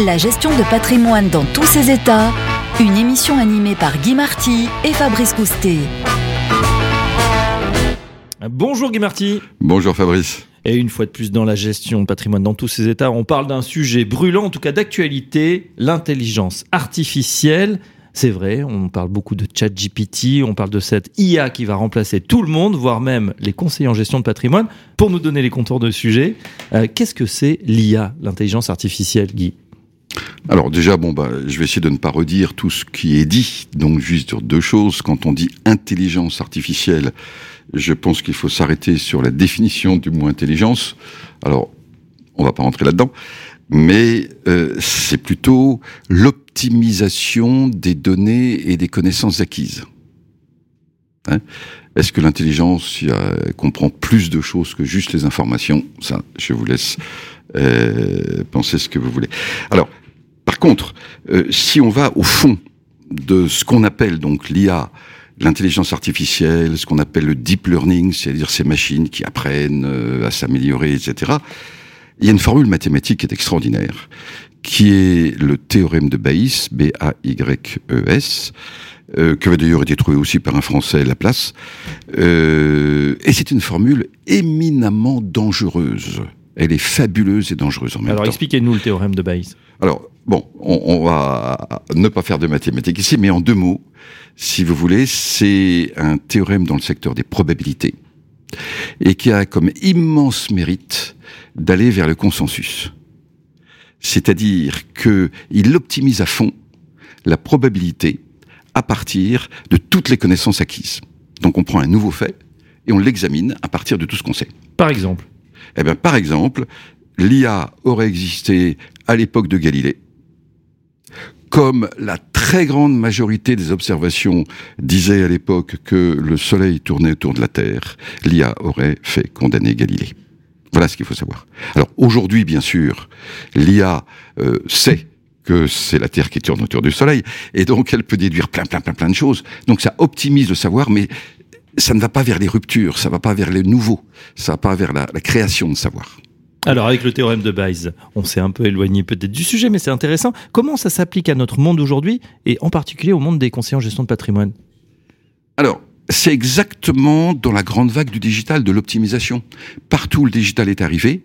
La gestion de patrimoine dans tous ses états, une émission animée par Guy Marty et Fabrice Coustet. Bonjour Guy Marty. Bonjour Fabrice. Et une fois de plus dans la gestion de patrimoine dans tous ses états, on parle d'un sujet brûlant, en tout cas d'actualité, l'intelligence artificielle. C'est vrai, on parle beaucoup de chat GPT, on parle de cette IA qui va remplacer tout le monde, voire même les conseillers en gestion de patrimoine. Pour nous donner les contours de sujet, euh, qu'est-ce que c'est l'IA, l'intelligence artificielle, Guy? Alors déjà, bon, bah, je vais essayer de ne pas redire tout ce qui est dit. Donc juste sur deux choses. Quand on dit intelligence artificielle, je pense qu'il faut s'arrêter sur la définition du mot intelligence. Alors, on va pas rentrer là-dedans, mais euh, c'est plutôt l'optimisation des données et des connaissances acquises. Hein? Est-ce que l'intelligence comprend plus de choses que juste les informations? Ça, je vous laisse euh, penser ce que vous voulez. Alors, contre, euh, si on va au fond de ce qu'on appelle donc l'IA, l'intelligence artificielle, ce qu'on appelle le deep learning, c'est-à-dire ces machines qui apprennent euh, à s'améliorer, etc. Il y a une formule mathématique qui est extraordinaire, qui est le théorème de Bayes, B-A-Y-E-S, euh, qui avait d'ailleurs été trouvé aussi par un Français, Laplace. Euh, et c'est une formule éminemment dangereuse. Elle est fabuleuse et dangereuse en même Alors temps. expliquez-nous le théorème de Bayes. Alors, bon, on, on, va ne pas faire de mathématiques ici, mais en deux mots, si vous voulez, c'est un théorème dans le secteur des probabilités et qui a comme immense mérite d'aller vers le consensus. C'est-à-dire qu'il optimise à fond la probabilité à partir de toutes les connaissances acquises. Donc on prend un nouveau fait et on l'examine à partir de tout ce qu'on sait. Par exemple Eh bien, par exemple, l'IA aurait existé à l'époque de Galilée, comme la très grande majorité des observations disaient à l'époque que le Soleil tournait autour de la Terre, l'IA aurait fait condamner Galilée. Voilà ce qu'il faut savoir. Alors aujourd'hui, bien sûr, l'IA euh, sait que c'est la Terre qui tourne autour du Soleil, et donc elle peut déduire plein, plein, plein, plein de choses. Donc ça optimise le savoir, mais ça ne va pas vers les ruptures, ça ne va pas vers les nouveaux, ça ne va pas vers la, la création de savoir. Alors avec le théorème de Bayes, on s'est un peu éloigné peut-être du sujet, mais c'est intéressant. Comment ça s'applique à notre monde aujourd'hui, et en particulier au monde des conseillers en gestion de patrimoine? Alors, c'est exactement dans la grande vague du digital, de l'optimisation. Partout où le digital est arrivé,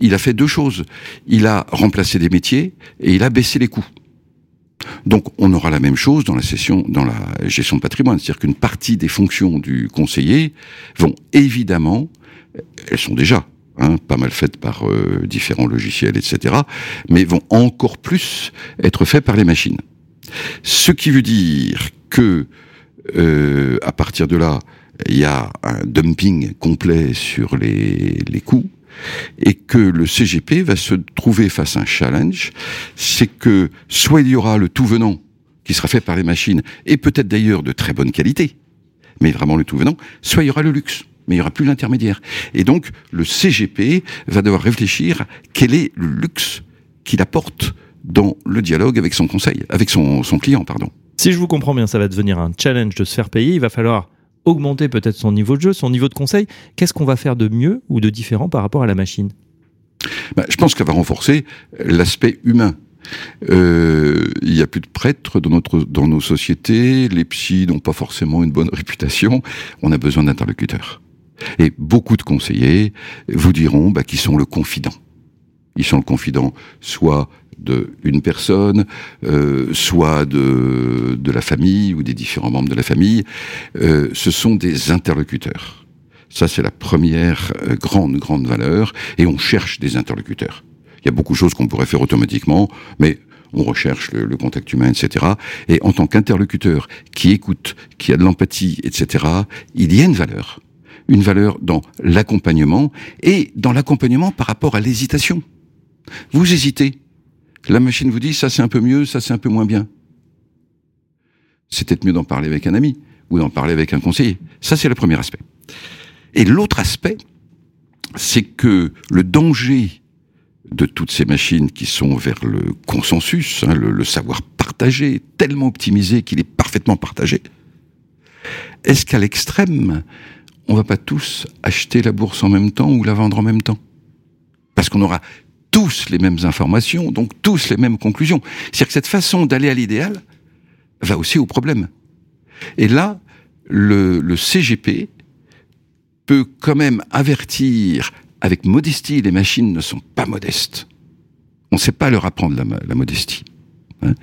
il a fait deux choses. Il a remplacé des métiers et il a baissé les coûts. Donc, on aura la même chose dans la session, dans la gestion de patrimoine, c'est-à-dire qu'une partie des fonctions du conseiller vont évidemment, elles sont déjà Hein, pas mal faites par euh, différents logiciels, etc., mais vont encore plus être faites par les machines. Ce qui veut dire que euh, à partir de là, il y a un dumping complet sur les, les coûts et que le CGP va se trouver face à un challenge, c'est que soit il y aura le tout venant qui sera fait par les machines et peut-être d'ailleurs de très bonne qualité, mais vraiment le tout venant, soit il y aura le luxe mais il n'y aura plus l'intermédiaire. Et donc, le CGP va devoir réfléchir quel est le luxe qu'il apporte dans le dialogue avec son conseil, avec son client, pardon. Si je vous comprends bien, ça va devenir un challenge de se faire payer. Il va falloir augmenter peut-être son niveau de jeu, son niveau de conseil. Qu'est-ce qu'on va faire de mieux ou de différent par rapport à la machine? Ben, Je pense qu'elle va renforcer l'aspect humain. Euh, il n'y a plus de prêtres dans, notre, dans nos sociétés, les psys n'ont pas forcément une bonne réputation, on a besoin d'interlocuteurs. Et beaucoup de conseillers vous diront bah, qu'ils sont le confident. Ils sont le confident soit de une personne, euh, soit de, de la famille ou des différents membres de la famille. Euh, ce sont des interlocuteurs. Ça, c'est la première euh, grande, grande valeur. Et on cherche des interlocuteurs. Il y a beaucoup de choses qu'on pourrait faire automatiquement, mais on recherche le, contact humain, etc. Et en tant qu'interlocuteur qui écoute, qui a de l'empathie, etc., il y a une valeur une valeur dans l'accompagnement et dans l'accompagnement par rapport à l'hésitation. Vous hésitez. La machine vous dit ça c'est un peu mieux, ça c'est un peu moins bien. C'est peut-être mieux d'en parler avec un ami ou d'en parler avec un conseiller. Ça c'est le premier aspect. Et l'autre aspect, c'est que le danger de toutes ces machines qui sont vers le consensus, hein, le, savoir partagé, tellement optimisé qu'il est parfaitement partagé, est-ce qu'à l'extrême, on va pas tous acheter la bourse en même temps ou la vendre en même temps? Parce qu'on aura tous les mêmes informations, donc tous les mêmes conclusions. C'est-à-dire que cette façon d'aller à l'idéal va aussi au problème. Et là, le, CGP peut quand même avertir avec modestie, les machines ne sont pas modestes. On ne sait pas leur apprendre la, modestie. Hein.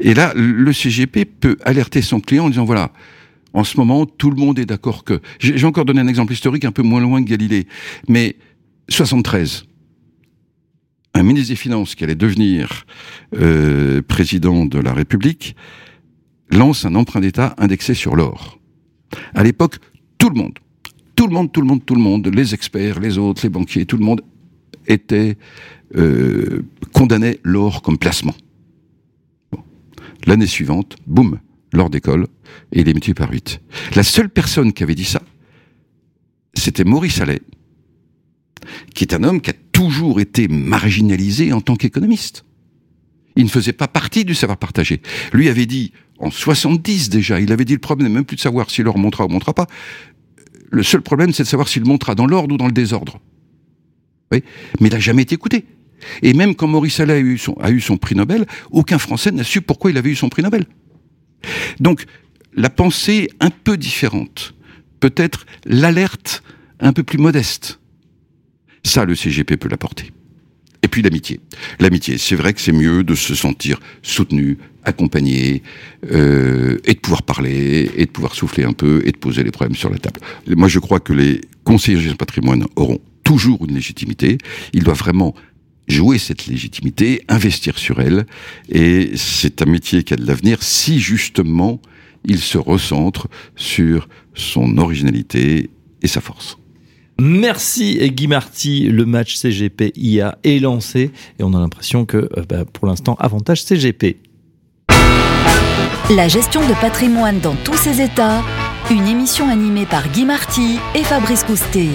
Et là, le CGP peut alerter son client en disant, voilà, en ce moment, tout le monde est d'accord que... J'ai encore donné un exemple historique un peu moins loin que Galilée, mais 73, un ministre des Finances qui allait devenir euh, président de la République lance un emprunt d'État indexé sur l'or. À l'époque, tout le monde, tout le monde, tout le monde, tout le monde, les experts, les autres, les banquiers, tout le monde était euh, condamnait l'or comme placement. L'année suivante, boum, l'or d'école, et il est multiplié par 8. La seule personne qui avait dit ça, c'était Maurice Allais, qui est un homme qui a toujours été marginalisé en tant qu'économiste. Il ne faisait pas partie du savoir partagé. Lui avait dit, en 70 déjà, il avait dit le problème n'est même plus de savoir si l'or montera ou montera pas. Le seul problème, c'est de savoir s'il montera dans l'ordre ou dans le désordre. Mais il n'a jamais été écouté. Et même quand Maurice Allais a eu son, a eu son prix Nobel, aucun Français n'a su pourquoi il avait eu son prix Nobel. Donc, la pensée un peu différente, peut-être l'alerte un peu plus modeste. Ça, le CGP peut l'apporter. Et puis l'amitié. L'amitié, c'est vrai que c'est mieux de se sentir soutenu, accompagné, euh, et de pouvoir parler, et de pouvoir souffler un peu, et de poser les problèmes sur la table. Moi, je crois que les conseillers du patrimoine auront toujours une légitimité. Ils doivent vraiment jouer cette légitimité, investir sur elle, et c'est un métier qui a de l'avenir si justement il se recentre sur son originalité et sa force. Merci Guy Marty, le match CGP IA est lancé et on a l'impression que euh, bah, pour l'instant avantage CGP. La gestion de patrimoine dans tous ses états, une émission animée par Guy Marty et Fabrice Coustet.